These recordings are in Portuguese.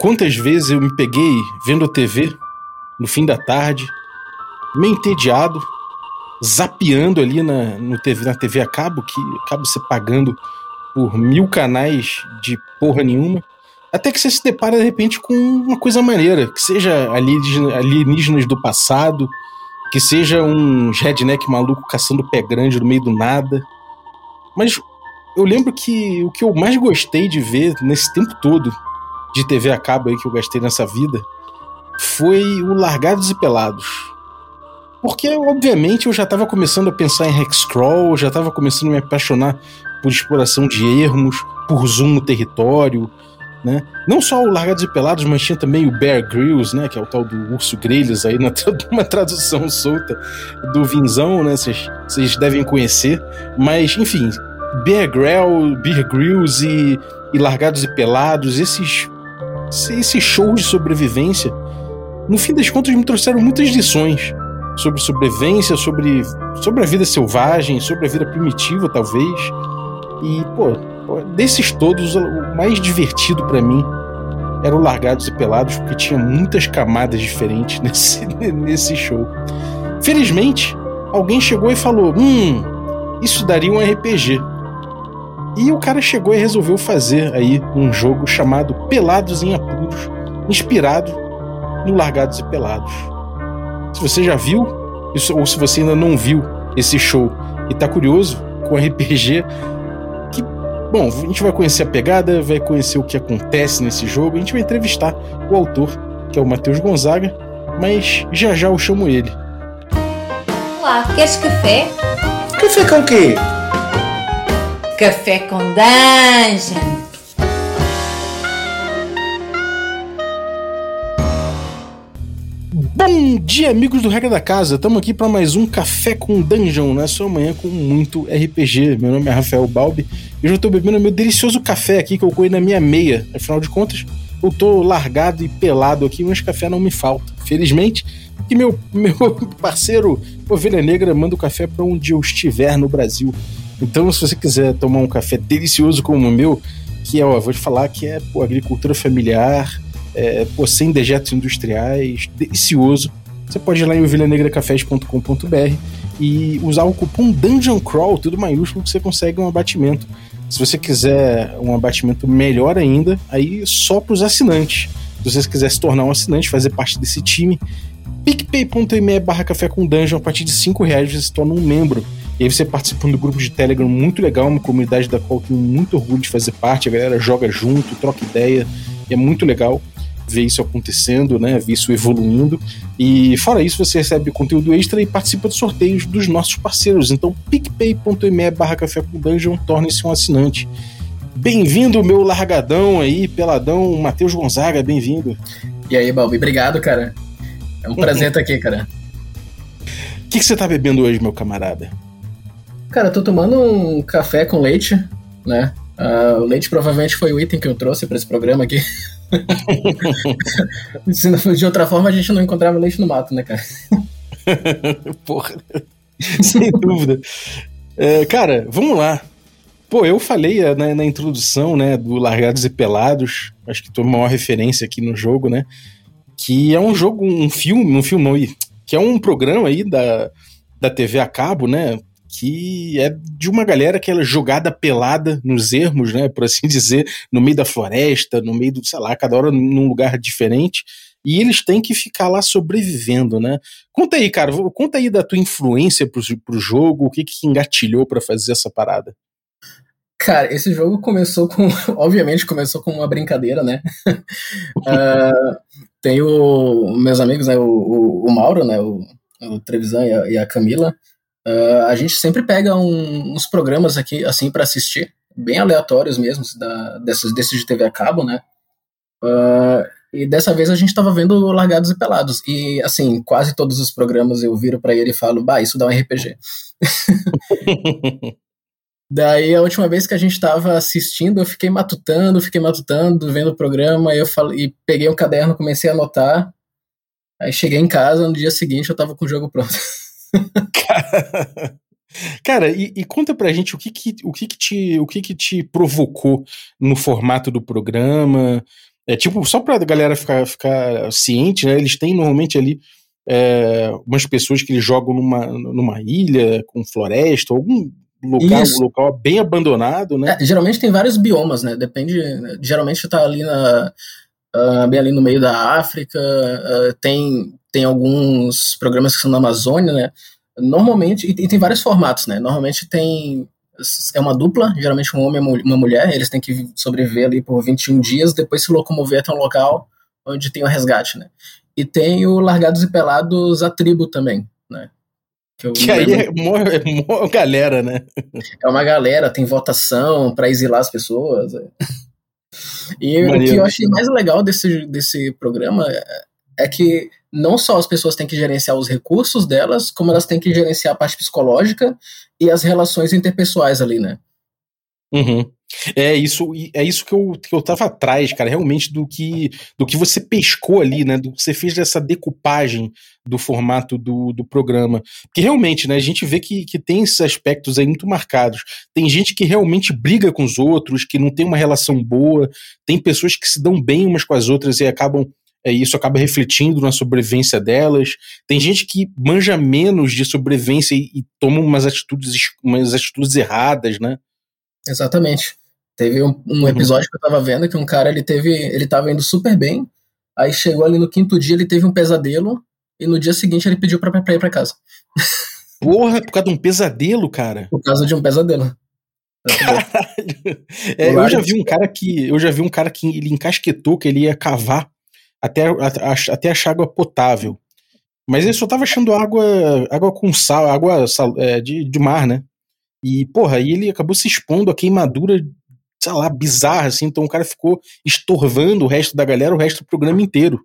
quantas vezes eu me peguei vendo a TV no fim da tarde, meio entediado, zapeando ali na, no TV, na TV a cabo, que acaba você pagando por mil canais de porra nenhuma, até que você se depara de repente com uma coisa maneira, que seja alienígenas do passado, que seja um redneck maluco caçando pé grande no meio do nada. Mas eu lembro que o que eu mais gostei de ver nesse tempo todo de TV a cabo aí que eu gastei nessa vida foi o Largados e Pelados. Porque, obviamente, eu já estava começando a pensar em Hexcrawl, já estava começando a me apaixonar por exploração de ermos, por zoom no território, né? Não só o Largados e Pelados, mas tinha também o Bear Grylls, né? Que é o tal do urso grelhas aí, na uma tradução solta do Vinzão, né? Vocês devem conhecer. Mas, enfim, Bear, Grill, Bear Grylls e, e Largados e Pelados, esses, esses shows de sobrevivência, no fim das contas me trouxeram muitas lições sobre sobrevivência, sobre, sobre a vida selvagem, sobre a vida primitiva, talvez. E, pô, desses todos, o mais divertido para mim era o Largados e Pelados, porque tinha muitas camadas diferentes nesse, nesse show. Felizmente, alguém chegou e falou: Hum, isso daria um RPG. E o cara chegou e resolveu fazer aí um jogo chamado Pelados em Apuros, inspirado no Largados e Pelados. Se você já viu, ou se você ainda não viu esse show e tá curioso com RPG, que, bom, a gente vai conhecer a pegada, vai conhecer o que acontece nesse jogo, a gente vai entrevistar o autor, que é o Matheus Gonzaga, mas já já eu chamo ele. Olá, queres café? Café com quê? Café com Dungeon. Bom dia, amigos do Regra da Casa. Estamos aqui para mais um Café com Dungeon, na sua manhã com muito RPG. Meu nome é Rafael Balbi e eu já estou bebendo meu delicioso café aqui que eu coei na minha meia. Afinal de contas, eu tô largado e pelado aqui, mas café não me falta. Felizmente, que meu, meu parceiro Ovelha Negra manda o café para onde eu estiver no Brasil. Então, se você quiser tomar um café delicioso como o meu, que é, ó, vou te falar que é pô, agricultura familiar, é, pô, sem dejetos industriais, delicioso. Você pode ir lá em ovelhanegracafés.com.br e usar o cupom Dungeon Crawl, tudo maiúsculo, que você consegue um abatimento. Se você quiser um abatimento melhor ainda, aí só para os assinantes. Se você quiser se tornar um assinante, fazer parte desse time, picpay.me barra café com dungeon, a partir de 5 reais você se torna um membro. E aí você participa do grupo de Telegram muito legal, uma comunidade da qual eu tenho muito orgulho de fazer parte, a galera joga junto, troca ideia, é muito legal ver isso acontecendo, né? Ver isso evoluindo. E fora isso, você recebe conteúdo extra e participa de sorteios dos nossos parceiros. Então, picpay.me barra café com dungeon, torne-se um assinante. Bem-vindo, meu largadão aí, peladão, Matheus Gonzaga, bem-vindo. E aí, Balbi, obrigado, cara. É um prazer estar aqui, cara. O que, que você tá bebendo hoje, meu camarada? Cara, eu tô tomando um café com leite, né? Uh, o leite provavelmente foi o item que eu trouxe para esse programa aqui. de outra forma, a gente não encontrava leite no mato, né, cara? Porra, sem dúvida. É, cara, vamos lá. Pô, eu falei na, né, na, introdução, né, do Largados e Pelados, acho que tô maior referência aqui no jogo, né, que é um jogo, um filme, um filme não, que é um programa aí da, da TV a cabo, né, que é de uma galera que é jogada pelada nos ermos, né, por assim dizer, no meio da floresta, no meio do, sei lá, cada hora num lugar diferente, e eles têm que ficar lá sobrevivendo, né? Conta aí, cara, conta aí da tua influência pro, pro jogo, o que que engatilhou para fazer essa parada. Cara, esse jogo começou com. Obviamente começou com uma brincadeira, né? uh, tem o, meus amigos, né? O, o, o Mauro, né? O, o Trevisan e a, e a Camila. Uh, a gente sempre pega um, uns programas aqui, assim, para assistir, bem aleatórios mesmo, da, desses, desses de TV a cabo, né? Uh, e dessa vez a gente tava vendo Largados e Pelados. E, assim, quase todos os programas eu viro para ele e falo, bah, isso dá um RPG. Daí, a última vez que a gente tava assistindo, eu fiquei matutando, fiquei matutando, vendo o programa, eu falei, e peguei um caderno, comecei a anotar. Aí cheguei em casa, no dia seguinte eu tava com o jogo pronto. Cara, e, e, conta pra gente o que que, o que, que, te, o que, que te provocou no formato do programa. É tipo, só pra galera ficar, ficar ciente, né? Eles têm normalmente ali é, umas pessoas que eles jogam numa, numa ilha com floresta, algum local, local bem abandonado, né? É, geralmente tem vários biomas, né? Depende. Geralmente tá ali na. Uh, bem ali no meio da África, uh, tem, tem alguns programas que são na Amazônia, né? Normalmente, e, e tem vários formatos, né? Normalmente tem é uma dupla, geralmente um homem e uma mulher, eles têm que sobreviver ali por 21 dias, depois se locomover até um local onde tem o resgate, né? E tem o Largados e Pelados a tribo também, né? Que, que aí é uma, é galera, né? É uma galera, tem votação para exilar as pessoas. É. E o que eu achei mais legal desse, desse programa é que não só as pessoas têm que gerenciar os recursos delas, como elas têm que gerenciar a parte psicológica e as relações interpessoais ali, né? Uhum. É isso, é isso que eu, que eu tava atrás, cara, realmente do que do que você pescou ali, né? Do que você fez dessa decupagem do formato do, do programa. Porque realmente, né, a gente vê que, que tem esses aspectos aí muito marcados. Tem gente que realmente briga com os outros, que não tem uma relação boa, tem pessoas que se dão bem umas com as outras e acabam é, isso acaba refletindo na sobrevivência delas. Tem gente que manja menos de sobrevivência e, e toma umas atitudes, umas atitudes erradas, né? Exatamente. Teve um, um uhum. episódio que eu tava vendo que um cara ele teve, ele tava indo super bem, aí chegou ali no quinto dia ele teve um pesadelo e no dia seguinte ele pediu pra, pra ir pra casa. Porra, por causa de um pesadelo, cara. Por causa de um pesadelo. Caralho. É, eu já vi um cara que eu já vi um cara que ele encasquetou que ele ia cavar até, até achar água potável. Mas ele só tava achando água, água com sal, água sal, é, de, de mar, né? E, porra, aí ele acabou se expondo a queimadura, sei lá, bizarra, assim. Então o cara ficou estorvando o resto da galera, o resto do programa inteiro.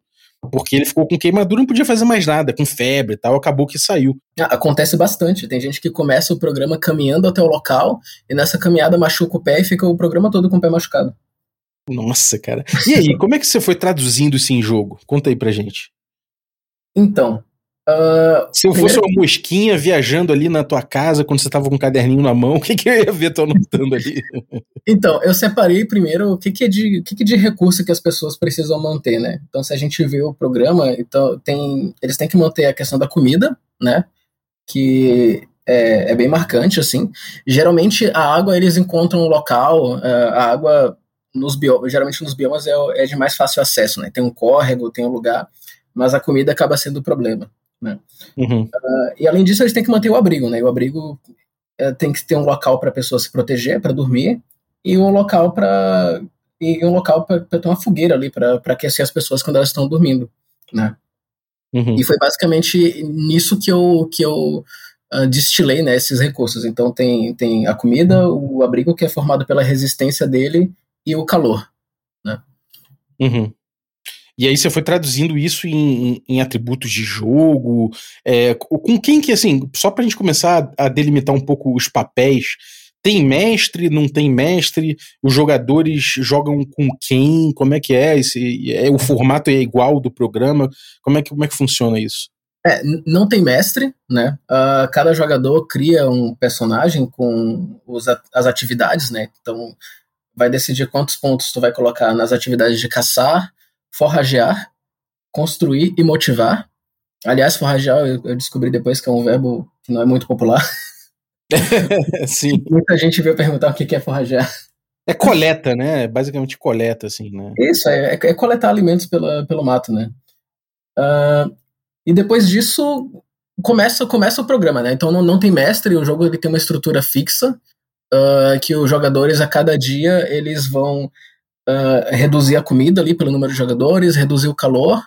Porque ele ficou com queimadura não podia fazer mais nada, com febre e tal, acabou que saiu. Ah, acontece bastante. Tem gente que começa o programa caminhando até o local e nessa caminhada machuca o pé e fica o programa todo com o pé machucado. Nossa, cara. E aí, como é que você foi traduzindo isso em jogo? Conta aí pra gente. Então. Uh, Se eu fosse uma mosquinha viajando ali na tua casa quando você tava com um caderninho na mão, o que, que eu ia ver tu anotando ali? então, eu separei primeiro o que, que é de, o que, que é de recurso que as pessoas precisam manter, né? Então, se a gente vê o programa, então tem, eles têm que manter a questão da comida, né? Que é, é bem marcante, assim. Geralmente, a água eles encontram um local, é, a água nos biomas, geralmente nos biomas é, é, de mais fácil acesso, né? Tem um córrego, tem um lugar, mas a comida acaba sendo o problema, né? Uhum. Uh, e além disso, eles têm que manter o abrigo, né? E o abrigo uh, tem que ter um local para a pessoa se proteger, para dormir, e um local para e um local para ter uma fogueira ali para aquecer as pessoas quando elas estão dormindo, né? Uhum. E foi basicamente nisso que eu que eu uh, destilei né, esses recursos. Então tem, tem a comida, o abrigo que é formado pela resistência dele e o calor, né? Uhum. E aí você foi traduzindo isso em, em atributos de jogo, é, com quem que, assim, só pra gente começar a, a delimitar um pouco os papéis, tem mestre, não tem mestre? Os jogadores jogam com quem? Como é que é? Esse, é o formato é igual do programa? Como é que, como é que funciona isso? É, não tem mestre, né? Uh, cada jogador cria um personagem com os, as atividades, né? Então, vai decidir quantos pontos tu vai colocar nas atividades de caçar, forragear, construir e motivar. Aliás, forragear eu, descobri depois que é um verbo que não é muito popular. Sim. Muita gente veio perguntar o que é forragear. É coleta, né? Basicamente coleta, assim, né? Isso, é, é coletar alimentos pela, pelo mato, né? Uh, e depois disso, começa, começa o programa, né? Então não, não tem mestre, o jogo ele tem uma estrutura fixa, uh, que os jogadores a cada dia eles vão uh, reduzir a comida ali pelo número de jogadores, reduzir o calor.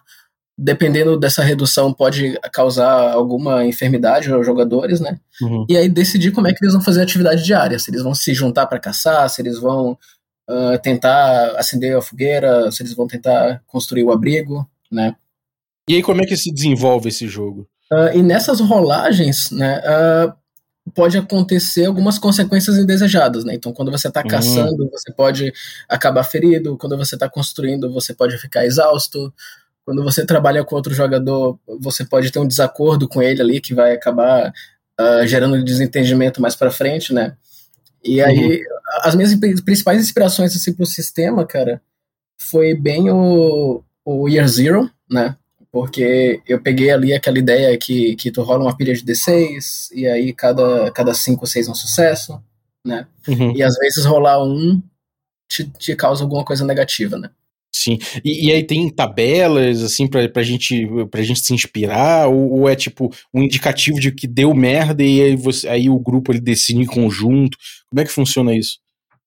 Dependendo dessa redução, pode causar alguma enfermidade aos jogadores, né? Uhum. E aí decidir como é que eles vão fazer a atividade diária. Se eles vão se juntar para caçar, se eles vão uh, tentar acender a fogueira, se eles vão tentar construir o abrigo, né? E aí, como é que se desenvolve esse jogo? Uh, e nessas rolagens, né, uh, pode acontecer algumas consequências indesejadas, né? Então, quando você está uhum. caçando, você pode acabar ferido, quando você está construindo, você pode ficar exausto. Quando você trabalha com outro jogador, você pode ter um desacordo com ele ali que vai acabar uh, gerando desentendimento mais para frente, né? E aí, uhum. as minhas principais inspirações assim, para o sistema, cara, foi bem o, o Year Zero, né? Porque eu peguei ali aquela ideia que, que tu rola uma pilha de D6, e aí cada, cada cinco ou seis é um sucesso, né? Uhum. E às vezes rolar um te, te causa alguma coisa negativa, né? Sim. E, e aí tem tabelas, assim, pra, pra, gente, pra gente se inspirar? Ou, ou, é tipo um indicativo de que deu merda e aí, você, aí o grupo ele decide em conjunto? Como é que funciona isso?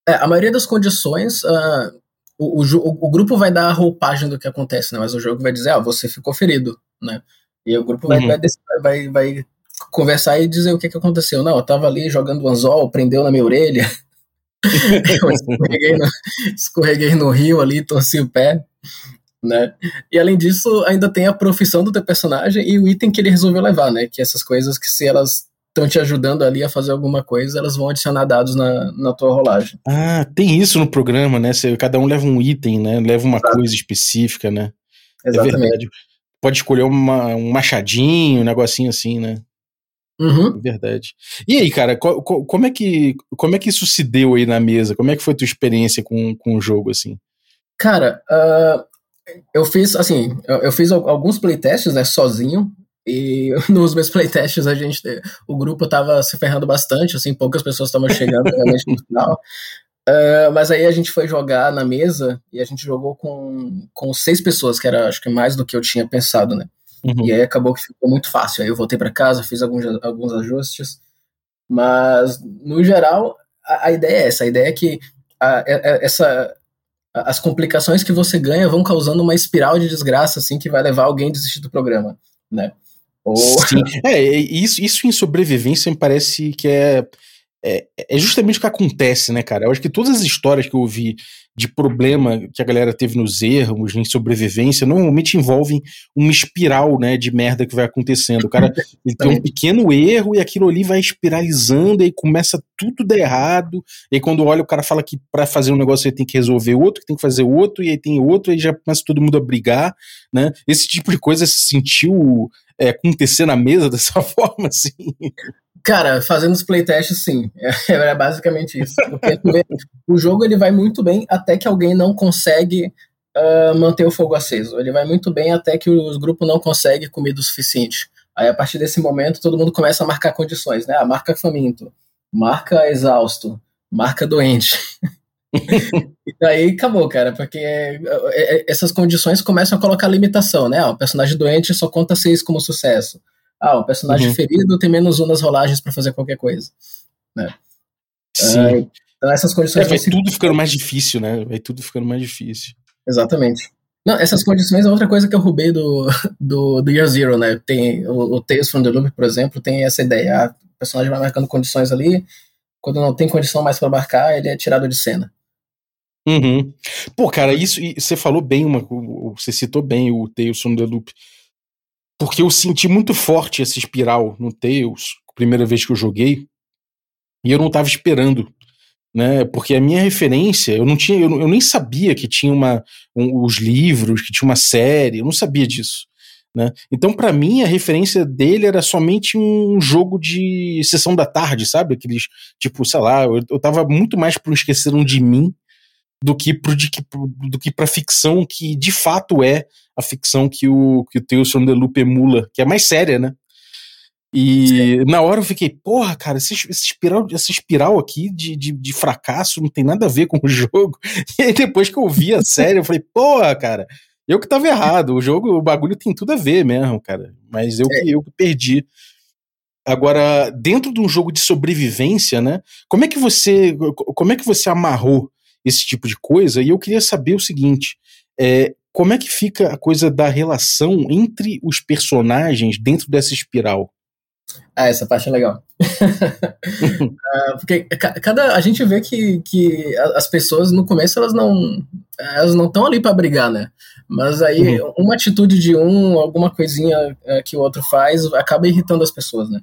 É, a maioria das condições, uh, o, o, o, grupo vai dar a roupagem do que acontece, né? Mas o jogo vai dizer, ah, você ficou ferido, né? E o grupo vai, uhum. vai, vai, vai, conversar e dizer o que, que aconteceu. Não, eu tava ali jogando anzol, prendeu na minha orelha. eu escorreguei no, escorreguei no rio ali, torci o pé, né? E além disso, ainda tem a profissão do teu personagem e o item que ele resolveu levar, né? Que essas coisas que se elas estão te ajudando ali a fazer alguma coisa, elas vão adicionar dados na, na tua rolagem. Ah, tem isso no programa, né? Você, cada um leva um item, né? Leva uma Exato. coisa específica, né? É Exatamente. É verdade. Pode escolher uma, um machadinho, um negocinho assim, né? Uhum. É verdade. E aí, cara, co, co, como, é que, como é que isso se deu aí na mesa? Como é que foi a tua experiência com, com o jogo, assim? Cara, uh, eu fiz, assim, eu, eu, fiz alguns playtests, né, sozinho, e nos meus playtests a gente, o grupo tava se ferrando bastante, assim, poucas pessoas estavam chegando realmente no final. Uh, mas aí a gente foi jogar na mesa e a gente jogou com, com seis pessoas, que era acho que mais do que eu tinha pensado, né? Uhum. E aí acabou que ficou muito fácil. Aí eu voltei para casa, fiz alguns, alguns ajustes. Mas, no geral, a, a ideia é essa. A ideia é que a, a, essa, as complicações que você ganha vão causando uma espiral de desgraça, assim, que vai levar alguém a desistir do programa, né? Ou... Sim, é, isso, isso em sobrevivência me parece que é, é, é justamente o que acontece, né, cara? Eu acho que todas as histórias que eu ouvi de problema que a galera teve nos erros, em sobrevivência, normalmente envolvem uma espiral, né, de merda que vai acontecendo. O cara ele tem um pequeno erro e aquilo ali vai espiralizando e aí começa tudo dar errado. E aí quando olha o cara fala que para fazer um negócio ele tem que resolver outro, que tem que fazer outro e aí tem outro e aí já começa todo mundo a brigar, né? Esse tipo de coisa se sentiu é, acontecer na mesa dessa forma, assim. Cara, fazendo os playtests, sim. É, é basicamente isso. Porque o jogo ele vai muito bem até que alguém não consegue uh, manter o fogo aceso. Ele vai muito bem até que o grupo não consegue comida o suficiente. Aí, a partir desse momento, todo mundo começa a marcar condições, né? Ah, marca faminto, marca exausto, marca doente. e daí acabou, cara, porque é, é, essas condições começam a colocar limitação, né? Ah, o personagem doente só conta seis como sucesso. Ah, o personagem uhum. ferido tem menos um nas rolagens para fazer qualquer coisa. Né? Sim. Ah, então essas condições. É, vai tudo ficando mais difícil, né? Vai tudo ficando mais difícil. Exatamente. Não, essas condições é outra coisa que eu roubei do, do, do Year Zero, né? Tem o, o Tales from the Loop, por exemplo, tem essa ideia. Ah, o personagem vai marcando condições ali, quando não tem condição mais para marcar, ele é tirado de cena. Uhum. Pô, cara, isso você falou bem, uma, você citou bem o Tales from the Loop porque eu senti muito forte essa espiral no Tails, primeira vez que eu joguei, e eu não estava esperando, né? Porque a minha referência, eu não tinha, eu, eu nem sabia que tinha uma, um, os livros, que tinha uma série, eu não sabia disso. Né? Então, para mim, a referência dele era somente um jogo de sessão da tarde, sabe? Aqueles, tipo, sei lá, eu, eu tava muito mais pro Esqueceram de Mim do que, pro, de, do que pra ficção que de fato é a ficção que o, que o Tales from the Loop emula, que é mais séria, né? E Sim. na hora eu fiquei, porra, cara, esse, esse espiral, essa espiral aqui de, de, de, fracasso não tem nada a ver com o jogo. E aí depois que eu vi a série, eu falei, porra, cara, eu que tava errado. O jogo, o bagulho tem tudo a ver mesmo, cara. Mas eu, é. que, eu que perdi. Agora, dentro de um jogo de sobrevivência, né? Como é que você, como é que você amarrou esse tipo de coisa? E eu queria saber o seguinte: é, como é que fica a coisa da relação entre os personagens dentro dessa espiral? Ah, essa parte é legal. uh, porque cada a gente vê que, que as pessoas no começo elas não elas não estão ali para brigar, né? Mas aí uhum. uma atitude de um, alguma coisinha uh, que o outro faz, acaba irritando as pessoas, né?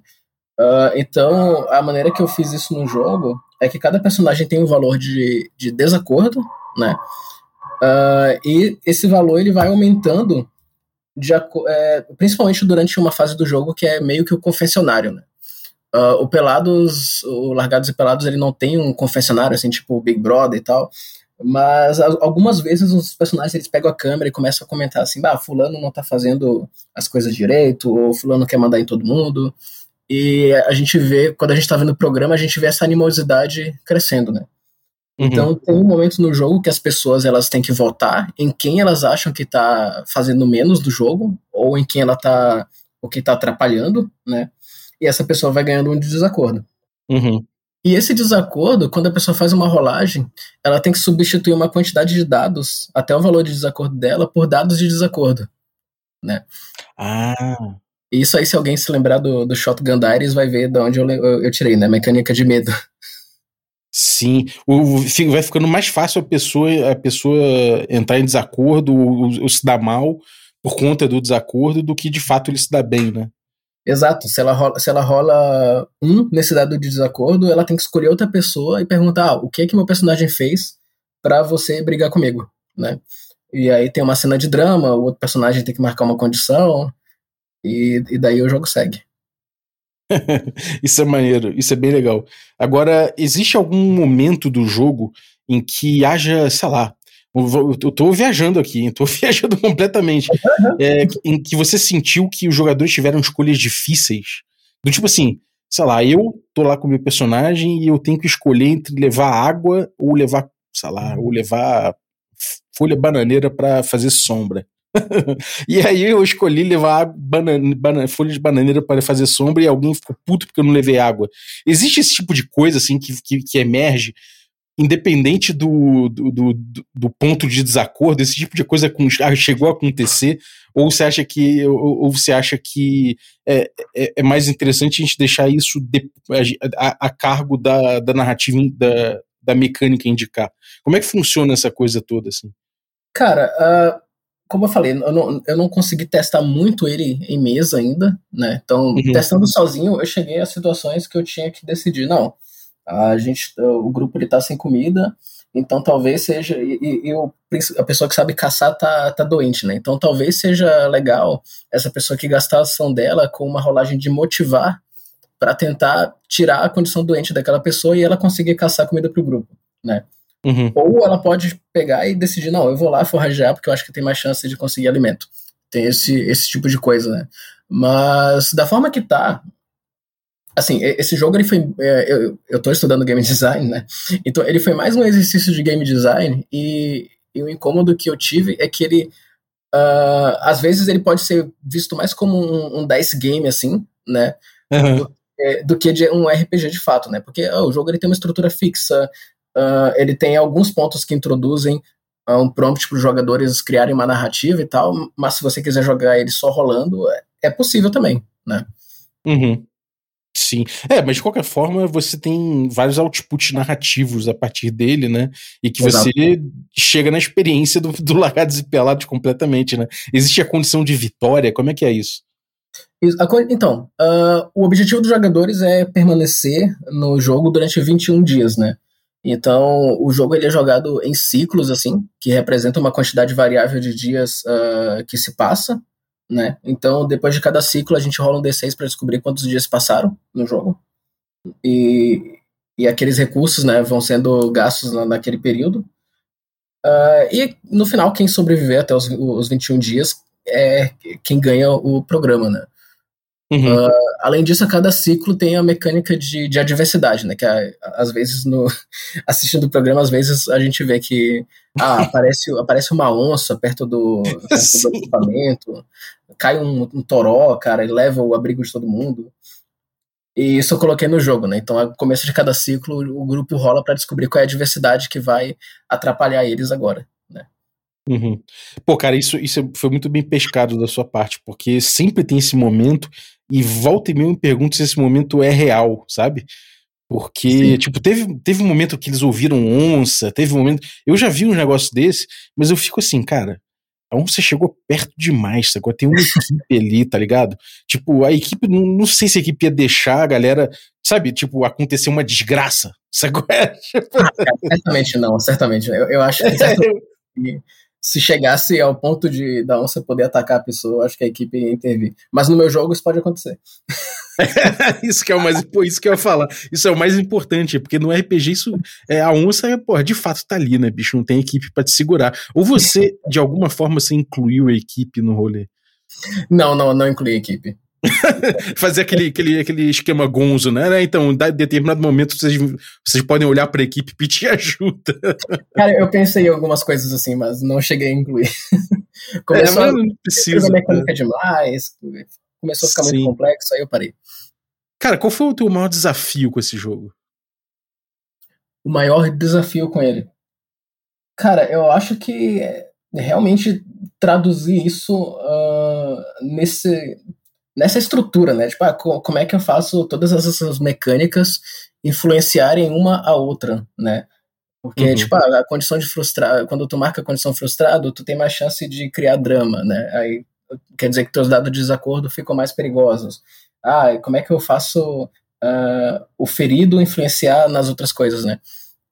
Uh, então a maneira que eu fiz isso no jogo é que cada personagem tem um valor de, de desacordo, né? Uh, e esse valor ele vai aumentando, de, é, principalmente durante uma fase do jogo que é meio que o confessionário, né? Uh, o Pelados, o Largados e Pelados, ele não tem um confessionário, assim, tipo Big Brother e tal. Mas algumas vezes os personagens eles pegam a câmera e começam a comentar assim: bah, fulano não tá fazendo as coisas direito, ou fulano quer mandar em todo mundo. E a gente vê, quando a gente tá vendo o programa, a gente vê essa animosidade crescendo, né? Uhum. Então tem um momento no jogo que as pessoas elas têm que votar em quem elas acham que tá fazendo menos do jogo, ou em quem ela tá, o que tá atrapalhando, né? E essa pessoa vai ganhando um desacordo. Uhum. E esse desacordo, quando a pessoa faz uma rolagem, ela tem que substituir uma quantidade de dados, até o valor de desacordo dela, por dados de desacordo. Né? Ah. Isso aí, se alguém se lembrar do, do Shotgun Diaries, vai ver de onde eu, eu, eu tirei, né? Mecânica de medo. Sim, o, vai ficando mais fácil a pessoa, a pessoa entrar em desacordo ou, ou se dar mal por conta do desacordo do que de fato ele se dá bem, né? Exato. Se ela, rola, se ela rola um nesse dado de desacordo, ela tem que escolher outra pessoa e perguntar ah, o que é que meu personagem fez para você brigar comigo, né? E aí tem uma cena de drama, o outro personagem tem que marcar uma condição, e, e daí o jogo segue. isso é maneiro, isso é bem legal. Agora, existe algum momento do jogo em que haja, sei lá, eu tô viajando aqui, tô viajando completamente. É, em que você sentiu que os jogadores tiveram escolhas difíceis. Do tipo assim, sei lá, eu tô lá com o meu personagem e eu tenho que escolher entre levar água ou levar, sei lá, ou levar folha bananeira para fazer sombra. e aí eu escolhi levar banana, banana, folha de bananeira para fazer sombra e alguém ficou puto porque eu não levei água. Existe esse tipo de coisa assim que, que, que emerge independente do, do, do, do, ponto de desacordo, esse tipo de coisa com, chegou a acontecer, ou você acha que, ou, ou você acha que é, é, é, mais interessante a gente deixar isso de, a, a, cargo da, da narrativa, da, da mecânica indicar? Como é que funciona essa coisa toda, assim? Cara, uh, como eu falei, eu não, eu não consegui testar muito ele em mesa ainda, né? Então, uhum. testando sozinho, eu cheguei a situações que eu tinha que decidir, não, a gente, o grupo ele tá sem comida, então talvez seja e, e, a pessoa que sabe caçar tá, tá doente, né? Então talvez seja legal essa pessoa que gastar a ação dela com uma rolagem de motivar para tentar tirar a condição doente daquela pessoa e ela conseguir caçar comida pro grupo, né? Uhum. Ou ela pode pegar e decidir, não, eu vou lá forragear porque eu acho que tem mais chance de conseguir alimento. Tem esse, esse tipo de coisa, né? Mas da forma que tá, assim, esse jogo ele foi. É, eu, eu tô estudando game design, né? Então ele foi mais um exercício de game design e, e o incômodo que eu tive é que ele. Uh, às vezes ele pode ser visto mais como um, um dice game, assim, né? Uhum. Do, é, do, que de um RPG de fato, né? Porque oh, o jogo ele tem uma estrutura fixa, uh, ele tem alguns pontos que introduzem uh, um prompt para os jogadores criarem uma narrativa e tal, mas se você quiser jogar ele só rolando, é, é possível também, né? Uhum. Sim. É, mas de qualquer forma, você tem vários outputs narrativos a partir dele, né? E que Exato. você chega na experiência do, do Largados e Pelados completamente, né? Existe a condição de vitória? Como é que é isso? Então, uh, o objetivo dos jogadores é permanecer no jogo durante 21 dias, né? Então, o jogo ele é jogado em ciclos, assim, que representa uma quantidade variável de dias uh, que se passa né? Então, depois de cada ciclo, a gente rola um D6 para descobrir quantos dias passaram no jogo. E, e aqueles recursos, né, vão sendo gastos na, naquele período. Uh, e no final, quem sobreviver até os, os 21 dias é quem ganha o programa, né? Uhum. Uh, além disso, a cada ciclo tem a mecânica de, de adversidade, né? Que às vezes, no, assistindo o programa, às vezes a gente vê que ah, aparece, aparece uma onça perto do, perto do equipamento, cai um, um toró, cara, e leva o abrigo de todo mundo. E isso eu coloquei no jogo, né? Então, no começo de cada ciclo, o grupo rola para descobrir qual é a adversidade que vai atrapalhar eles agora, né? Uhum. Pô, cara, isso, isso foi muito bem pescado da sua parte, porque sempre tem esse momento e volta e meia me pergunto se esse momento é real, sabe? Porque, Sim. tipo, teve, teve um momento que eles ouviram onça, teve um momento. Eu já vi um negócio desse, mas eu fico assim, cara, a onça chegou perto demais, sacou? Tem uma equipe ali, tá ligado? Tipo, a equipe, não, não sei se a equipe ia deixar a galera, sabe, tipo, acontecer uma desgraça, sacou? Ah, certamente não, certamente. Eu, eu acho que se chegasse ao ponto de da onça poder atacar a pessoa, acho que a equipe ia intervir. Mas no meu jogo isso pode acontecer. isso que é o mais isso que eu ia falar. Isso é o mais importante, porque no RPG isso é a onça, porra, de fato tá ali, né, bicho? Não tem equipe para te segurar. Ou você, de alguma forma, você incluiu a equipe no rolê? Não, não, não incluí a equipe. Fazer aquele, aquele, aquele esquema gonzo, né? Então, em determinado momento, vocês, vocês podem olhar pra equipe e pedir ajuda. Cara, eu pensei em algumas coisas assim, mas não cheguei a incluir. Começou é, não precisa. A mecânica né? demais, começou a ficar Sim. muito complexo, aí eu parei. Cara, qual foi o teu maior desafio com esse jogo? O maior desafio com ele? Cara, eu acho que realmente traduzir isso uh, nesse, nessa estrutura, né? Tipo, ah, como é que eu faço todas essas mecânicas influenciarem uma a outra, né? Porque, uhum. tipo, a, a condição de frustrar, quando tu marca a condição frustrado, tu tem mais chance de criar drama, né? Aí quer dizer que teus dados de desacordo ficam mais perigosos. Ah, como é que eu faço uh, o ferido influenciar nas outras coisas, né?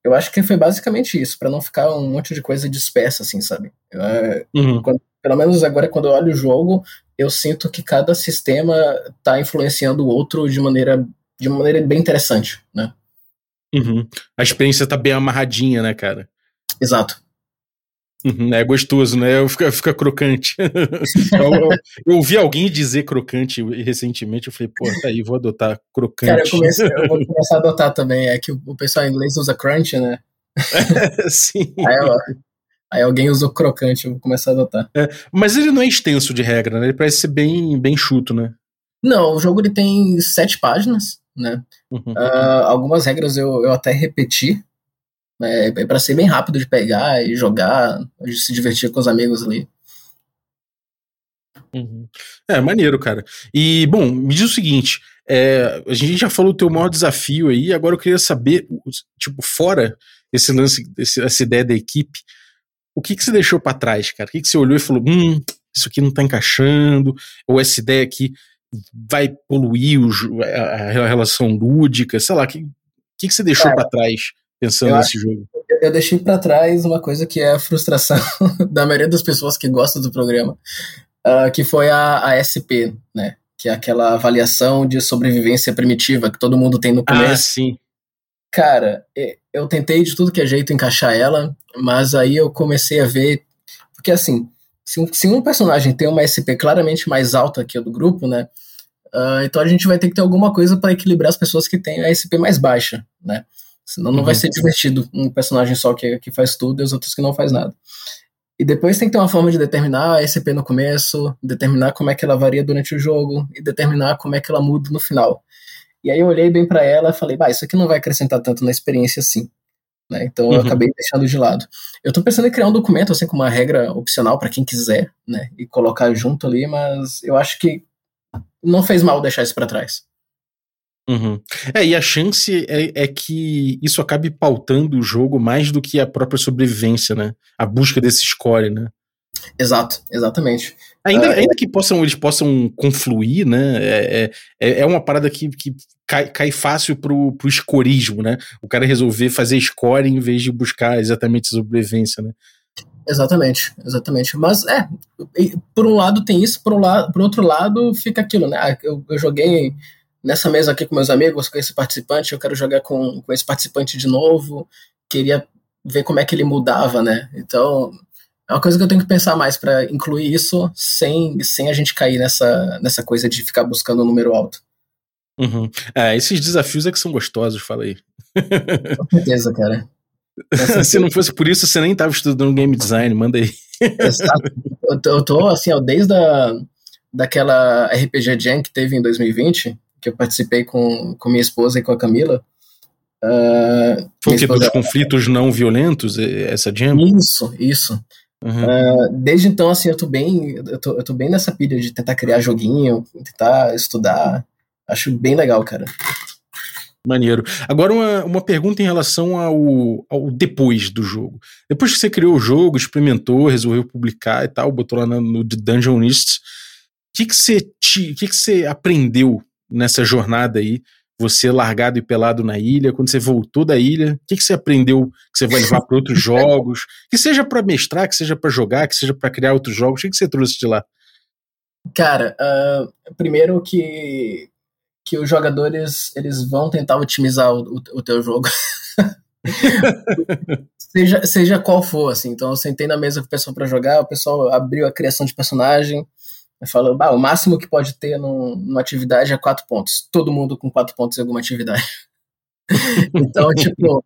Eu acho que foi basicamente isso, para não ficar um monte de coisa dispersa, assim, sabe? Uh, uhum. quando, pelo menos agora, quando eu olho o jogo, eu sinto que cada sistema está influenciando o outro de maneira, de maneira bem interessante, né? Uhum. A experiência tá bem amarradinha, né, cara? Exato. Uhum, é gostoso, né? Fica, fica crocante. eu, eu, eu, ouvi alguém dizer crocante recentemente, eu falei, pô, tá aí, vou adotar crocante. Cara, eu, comecei, eu vou começar a adotar também. É que o, pessoal em inglês usa crunch, né? Sim. Aí, Aí alguém usou crocante, eu vou começar a adotar. É, mas ele não é extenso de regra, né? Ele parece ser bem, bem chuto, né? Não, o jogo ele tem sete páginas, né? Uhum. Uh, algumas regras eu, eu até repeti, né? É para ser bem rápido de pegar e jogar, de se divertir com os amigos ali. Uhum. É, maneiro, cara. E, bom, me diz o seguinte: é, a gente já falou o teu maior desafio aí, agora eu queria saber, tipo, fora esse lance, essa ideia da equipe, o que, que você deixou para trás, cara? O que, que você olhou e falou, hum, isso aqui não tá encaixando, ou essa ideia aqui vai poluir o, a, a, relação lúdica, sei lá, o que, que, que você deixou para trás pensando nesse jogo? Eu deixei para trás uma coisa que é a frustração da maioria das pessoas que gostam do programa, uh, que foi a, a SP, né? Que é aquela avaliação de sobrevivência primitiva que todo mundo tem no ah, começo. Ah, sim. Cara, eu tentei de tudo que é jeito encaixar ela, mas aí eu comecei a ver. Porque assim, se um, se um personagem tem uma SP claramente mais alta que a do grupo, né? Uh, então a gente vai ter que ter alguma coisa para equilibrar as pessoas que têm a SP mais baixa, né? Senão não uhum. vai ser divertido um personagem só que, que faz tudo e os outros que não faz nada. E depois tem que ter uma forma de determinar a SP no começo, determinar como é que ela varia durante o jogo e determinar como é que ela muda no final. E aí eu olhei bem para ela e falei, bah, isso aqui não vai acrescentar tanto na experiência assim. Né? Então eu uhum. acabei deixando de lado. Eu estou pensando em criar um documento assim com uma regra opcional para quem quiser, né, e colocar junto ali, mas eu acho que não fez mal deixar isso para trás. Uhum. É, e a chance é, é, que isso acabe pautando o jogo mais do que a própria sobrevivência, né? A busca desse score, né? Exato, exatamente. Ainda, uh, ainda que possam, eles possam confluir, né? É, é, é uma parada que, que cai, cai fácil pro, pro escorismo, né? O cara resolver fazer score em vez de buscar exatamente sobrevivência, né? Exatamente, exatamente. Mas é, por um lado tem isso, por, um lado, por outro lado fica aquilo, né? Ah, eu, eu joguei nessa mesa aqui com meus amigos, com esse participante, eu quero jogar com, com esse participante de novo, queria ver como é que ele mudava, né? Então, é uma coisa que eu tenho que pensar mais para incluir isso sem, sem a gente cair nessa, nessa coisa de ficar buscando um número alto. Uhum. É, esses desafios é que são gostosos, fala aí. Com certeza, cara. Se não fosse por isso, você nem tava estudando game design, manda aí. Exato. Eu tô, eu tô assim, ó, desde a, daquela RPG Jam que teve em 2020, que eu participei com, com minha esposa e com a Camila. Uh, Foi o que? Dos conflitos não violentos, essa jam? Isso, isso. Uhum. Uh, desde então, assim, eu tô bem. Eu tô, eu tô bem nessa pilha de tentar criar joguinho, tentar estudar. Acho bem legal, cara. Maneiro. Agora, uma, uma pergunta em relação ao, ao depois do jogo. Depois que você criou o jogo, experimentou, resolveu publicar e tal, botou lá no, no Dungeonist, o que, que, você que, que você aprendeu nessa jornada aí? Você largado e pelado na ilha, quando você voltou da ilha, o que, que você aprendeu que você vai levar para outros jogos? Que seja para mestrar, que seja para jogar, que seja para criar outros jogos, o que, que você trouxe de lá? Cara, uh, primeiro que que os jogadores eles vão tentar otimizar o, o, o teu jogo. seja, seja qual for, assim. Então eu sentei na mesa com o pessoal para jogar, o pessoal abriu a criação de personagem, falou, bah, o máximo que pode ter num, numa atividade é quatro pontos. Todo mundo com quatro pontos em alguma atividade. então, tipo,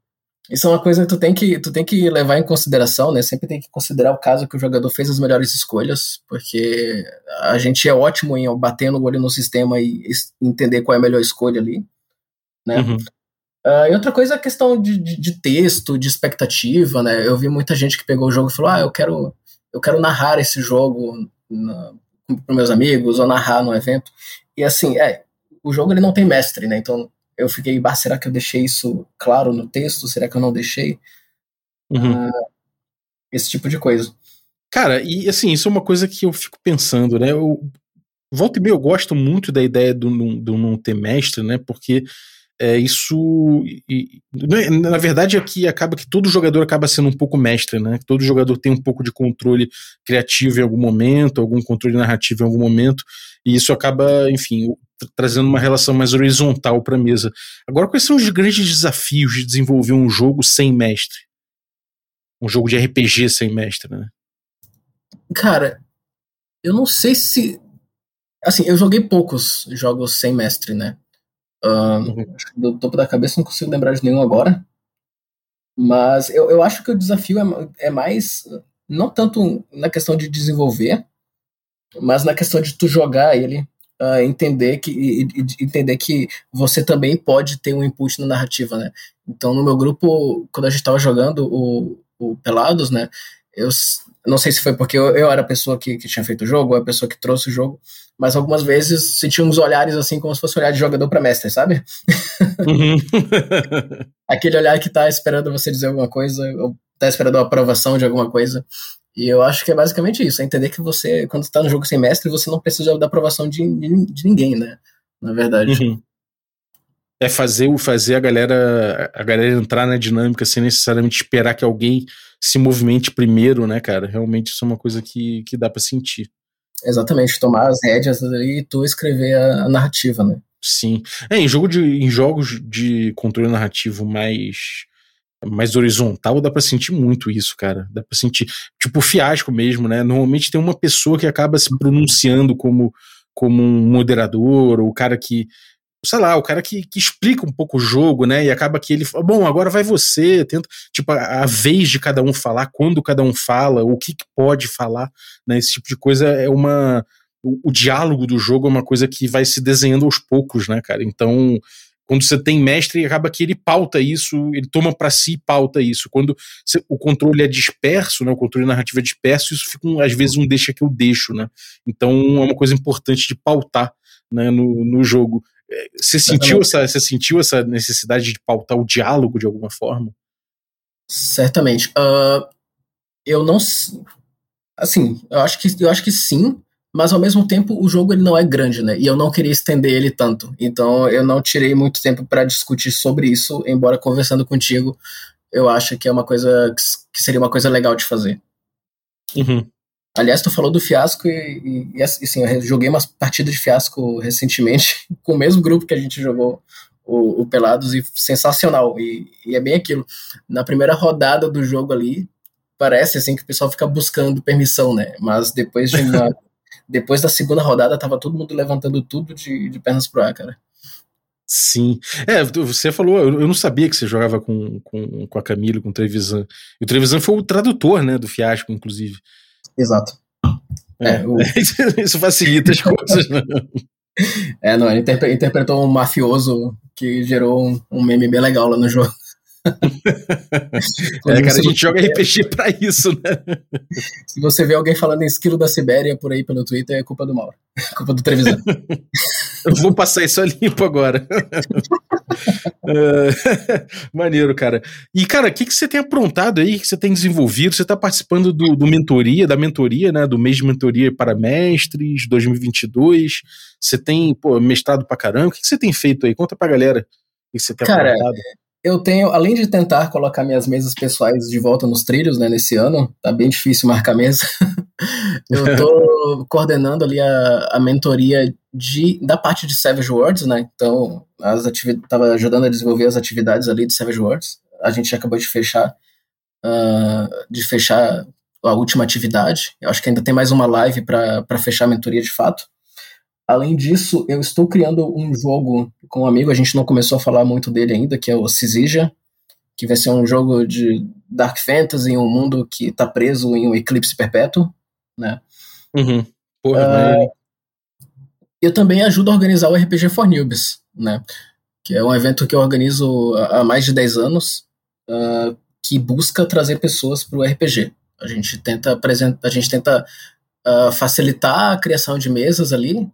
isso é uma coisa que tu tem que, tu tem que levar em consideração, né? Sempre tem que considerar o caso que o jogador fez as melhores escolhas, porque a gente é ótimo em bater no olho no sistema e entender qual é a melhor escolha ali, né? Uhum. Uh, e outra coisa é a questão de, de, de, texto, de expectativa, né? Eu vi muita gente que pegou o jogo e falou: ah, eu quero, eu quero narrar esse jogo para meus amigos ou narrar no evento. E assim, é, o jogo ele não tem mestre, né? Então eu fiquei, bah, será que eu deixei isso claro no texto? Será que eu não deixei? Uhum. Uh, esse tipo de coisa. Cara, e assim, isso é uma coisa que eu fico pensando, né? Eu, volta e meia eu gosto muito da ideia do, do, do não ter mestre, né? Porque é, isso. E, na verdade, aqui acaba que todo jogador acaba sendo um pouco mestre, né? Todo jogador tem um pouco de controle criativo em algum momento, algum controle narrativo em algum momento, e isso acaba, enfim, trazendo uma relação mais horizontal para a mesa. Agora, quais são os grandes desafios de desenvolver um jogo sem mestre? Um jogo de RPG sem mestre, né? Cara, eu não sei se. Assim, eu joguei poucos jogos sem mestre, né? Uhum. Do topo da cabeça não consigo lembrar de nenhum agora. Mas eu, eu acho que o desafio é, é mais, não tanto na questão de desenvolver, mas na questão de tu jogar ele, uh, entender, que, e, e, entender que você também pode ter um input na narrativa, né? Então, no meu grupo, quando a gente estava jogando o, o Pelados, né, eu não sei se foi porque eu, eu era a pessoa que, que tinha feito o jogo, ou a pessoa que trouxe o jogo, mas algumas vezes senti uns olhares assim, como se fosse olhar de jogador para mestre, sabe? Uhum. Aquele olhar que tá esperando você dizer alguma coisa, ou tá esperando a aprovação de alguma coisa. E eu acho que é basicamente isso, é entender que você, quando está no jogo sem mestre, você não precisa da aprovação de, de, de ninguém, né? Na verdade. Uhum. É fazer, fazer a galera a galera entrar na dinâmica sem necessariamente esperar que alguém se movimente primeiro, né, cara? Realmente isso é uma coisa que, que dá para sentir. Exatamente, tomar as rédeas e tu escrever a, a narrativa, né? Sim. É, em, jogo de, em jogos de controle narrativo mais mais horizontal, dá para sentir muito isso, cara. Dá para sentir, tipo, fiasco mesmo, né? Normalmente tem uma pessoa que acaba se pronunciando como como um moderador, ou o cara que sei lá, o cara que, que explica um pouco o jogo, né? E acaba que ele bom, agora vai você, tenta, tipo, a, a, vez de cada um falar, quando cada um fala, o que, que pode falar, né? Esse tipo de coisa é uma. O, o, diálogo do jogo é uma coisa que vai se desenhando aos poucos, né, cara? Então, quando você tem mestre, acaba que ele pauta isso, ele toma para si e pauta isso. Quando o controle é disperso, né, o controle narrativo é disperso, isso fica, um, às vezes, um deixa que eu deixo, né? Então, é uma coisa importante de pautar né, no, no jogo. Você sentiu, essa, você sentiu essa necessidade de pautar o diálogo de alguma forma? Certamente. Uh, eu não. Assim, eu acho, que, eu acho que sim, mas ao mesmo tempo o jogo ele não é grande, né? E eu não queria estender ele tanto. Então eu não tirei muito tempo para discutir sobre isso, embora conversando contigo, eu acho que é uma coisa que seria uma coisa legal de fazer. Uhum. Aliás, tu falou do fiasco e, e, e, assim, eu joguei umas partidas de fiasco recentemente com o mesmo grupo que a gente jogou o, o Pelados e sensacional. E, e, é bem aquilo. Na primeira rodada do jogo ali, parece assim que o pessoal fica buscando permissão, né? Mas depois de uma, depois da segunda rodada tava todo mundo levantando tudo de, de pernas pro ar, cara. Sim. É, você falou, eu não sabia que você jogava com, com, com a Camila, com o Trevisan. E o Trevisan foi o tradutor, né, do fiasco, inclusive. Exato. É, é o... Isso facilita as coisas, né? É, não, ele interpretou um mafioso que gerou um, um meme bem legal lá no jogo. é, cara, a gente joga RPG pra isso, né? Se você vê alguém falando em esquilo da Sibéria por aí pelo Twitter, é culpa do Mauro. É culpa do Trevisan. Eu vou passar isso a limpo agora. Uh, maneiro, cara. E, cara, o que, que você tem aprontado aí, que você tem desenvolvido? Você tá participando do, do mentoria, da mentoria, né? Do mês de mentoria para mestres 2022. Você tem, pô, mestrado pra caramba. O que, que você tem feito aí? Conta pra galera o que você tem cara, aprontado eu tenho, além de tentar colocar minhas mesas pessoais de volta nos trilhos, né, nesse ano, tá bem difícil marcar mesa. eu tô coordenando ali a, a mentoria de, da parte de Savage Worlds, né? Então, as tava ajudando a desenvolver as atividades ali de Savage Worlds. A gente acabou de fechar, uh, de fechar a última atividade. Eu acho que ainda tem mais uma live para fechar a mentoria de fato. Além disso, eu estou criando um jogo com um amigo, a gente não começou a falar muito dele ainda, que é o Cisija, que vai ser um jogo de Dark Fantasy em um mundo que está preso em um eclipse perpétuo, né? Uhum. Porra, uh, eu também ajudo a organizar o RPG for Newbies, né? Que é um evento que eu organizo há mais de 10 anos, uh, que busca trazer pessoas para o RPG. A gente tenta apresentar, a gente tenta uh, facilitar a criação de mesas ali,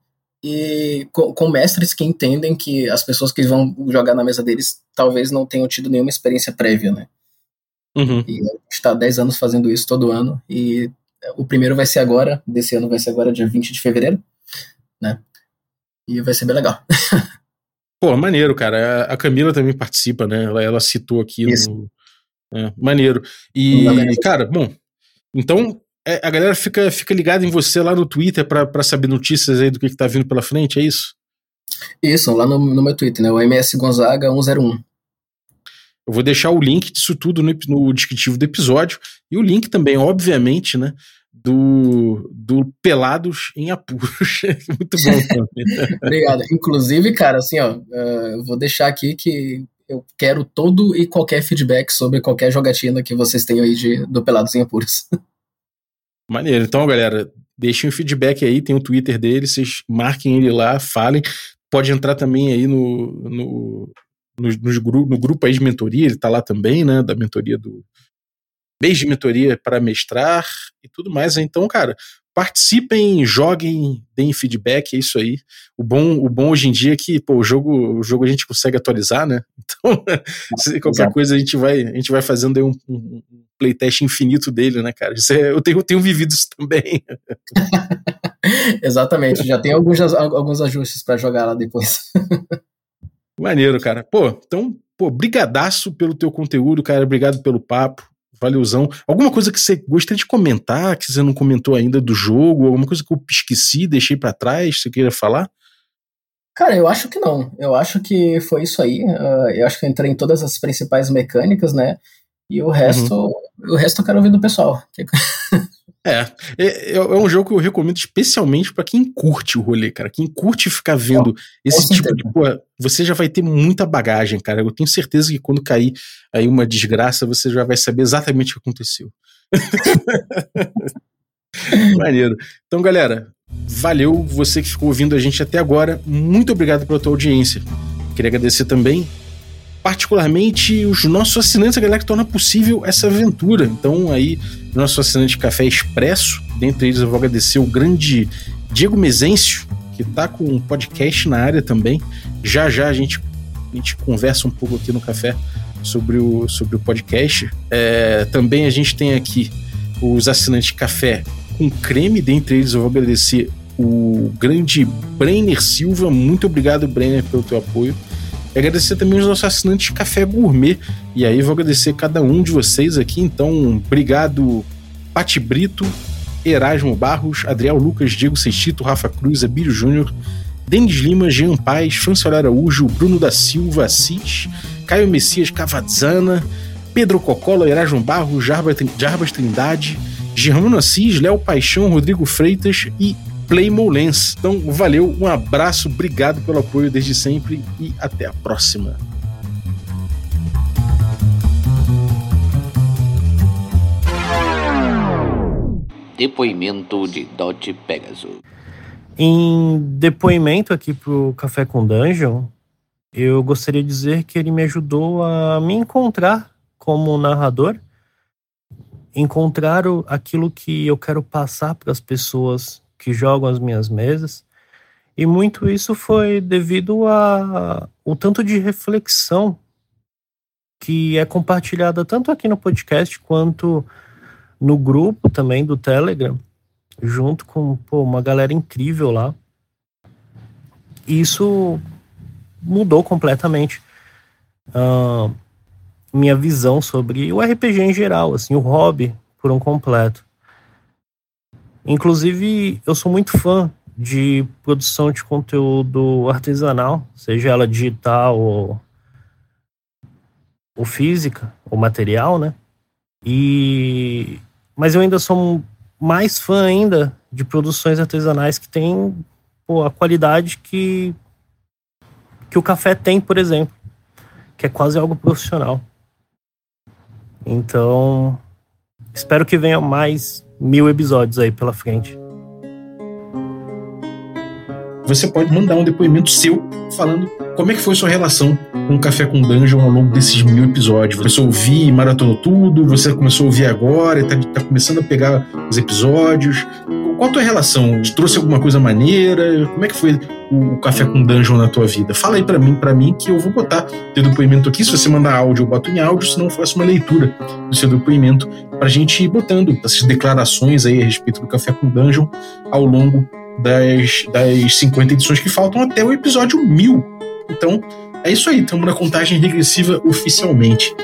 e com, com, mestres que entendem que as pessoas que vão jogar na mesa deles talvez não tenham tido nenhuma experiência prévia, né? Uhum. E a gente está 10 anos fazendo isso todo ano, e o primeiro vai ser agora, desse ano vai ser agora, dia 20 de fevereiro, né? E vai ser bem legal. Pô, maneiro, cara. A Camila também participa, né? Ela, ela citou aqui isso. no. É, maneiro. E, cara, bom, então a galera fica, fica ligada em você lá no Twitter para saber notícias aí do que, que tá vindo pela frente, é isso? Isso, lá no, no meu Twitter, né? O MS Gonzaga 101. Eu vou deixar o link disso tudo no, no descritivo do episódio e o link também, obviamente, né? Do, do Pelados em Apuros. Muito bom. Obrigado. Inclusive, cara, assim, ó, uh, eu vou deixar aqui que eu quero todo e qualquer feedback sobre qualquer jogatina que vocês tenham aí de, do Pelados em Apuros. Maneiro. Então, galera, deixem um feedback aí, tem o Twitter dele, vocês marquem ele lá, falem. Pode entrar também aí no, no, no, no, no grupo aí de mentoria, ele tá lá também, né? Da mentoria do. Mês de mentoria para mestrar e tudo mais. Então, cara, participem, joguem, deem feedback, é isso aí. O bom, o bom hoje em dia é que pô, o jogo, o jogo a gente consegue atualizar, né? Então, qualquer Exato. coisa a gente vai, a gente vai fazendo aí um, um, playtest infinito dele, né, cara? É, eu, tenho, eu tenho vivido isso também. Exatamente, já tem alguns, alguns ajustes para jogar lá depois. Maneiro, cara. Pô, então, pô, brigadaço pelo teu conteúdo, cara. Obrigado pelo papo. Valeuzão. Alguma coisa que você gostaria de comentar, que você não comentou ainda do jogo, alguma coisa que eu esqueci, deixei para trás, você queira falar? Cara, eu acho que não. Eu acho que foi isso aí. Uh, eu acho que eu entrei em todas as principais mecânicas, né? E o resto, uhum. o resto eu quero ouvir do pessoal. É, é, é, um jogo que eu recomendo especialmente para quem curte o rolê, cara. Quem curte ficar vendo esse tipo de. Pô, você já vai ter muita bagagem, cara. Eu tenho certeza que quando cair aí uma desgraça, você já vai saber exatamente o que aconteceu. Maneiro. Então, galera, valeu você que ficou ouvindo a gente até agora. Muito obrigado pela tua audiência. Queria agradecer também particularmente os nossos assinantes, a galera que torna possível essa aventura. Então, aí, nosso assinante Café Expresso, dentre eles eu vou agradecer o grande Diego Mezencio, que está com um podcast na área também. Já já a gente, a gente conversa um pouco aqui no café sobre o, sobre o podcast. É, também a gente tem aqui os assinantes Café com creme, dentre eles eu vou agradecer o grande Brenner Silva. Muito obrigado, Brenner, pelo teu apoio. E agradecer também os nossos assinantes Café Gourmet. E aí vou agradecer cada um de vocês aqui. Então, obrigado, Pati Brito, Erasmo Barros, Adriel Lucas, Diego Sextito, Rafa Cruz, Abílio Júnior, Denis Lima, Jean Paz, Franciola Araújo, Bruno da Silva, Assis, Caio Messias Cavazzana, Pedro Cocola, Erasmo Barros, Jarbas Trindade, Germano Assis, Léo Paixão, Rodrigo Freitas e Playmo Lens. Então, valeu, um abraço, obrigado pelo apoio desde sempre e até a próxima. Depoimento de Dot Pegasus. Em depoimento aqui pro Café com Dungeon, eu gostaria de dizer que ele me ajudou a me encontrar como narrador, encontrar aquilo que eu quero passar para as pessoas que jogam as minhas mesas. E muito isso foi devido a o tanto de reflexão que é compartilhada tanto aqui no podcast quanto no grupo também do Telegram, junto com pô, uma galera incrível lá. Isso mudou completamente. Uh, minha visão sobre o RPG em geral, assim, o hobby por um completo. Inclusive, eu sou muito fã de produção de conteúdo artesanal, seja ela digital ou, ou física, ou material, né? E mas eu ainda sou mais fã ainda de produções artesanais que têm pô, a qualidade que que o café tem, por exemplo, que é quase algo profissional. Então, espero que venha mais mil episódios aí pela frente. Você pode mandar um depoimento seu falando como é que foi sua relação com o Café com Dungeon ao longo desses mil episódios. Você ouvir e maratonou tudo? Você começou a ouvir agora e tá, tá começando a pegar os episódios? Qual a tua relação? Te trouxe alguma coisa maneira? Como é que foi o Café com Dungeon na tua vida? Fala aí para mim, para mim que eu vou botar teu depoimento aqui. Se você mandar áudio, eu boto em áudio, se não, faço uma leitura do seu depoimento pra gente ir botando essas declarações aí a respeito do Café com Dungeon ao longo das, das 50 edições que faltam até o episódio 1000. Então, é isso aí, estamos na contagem regressiva oficialmente.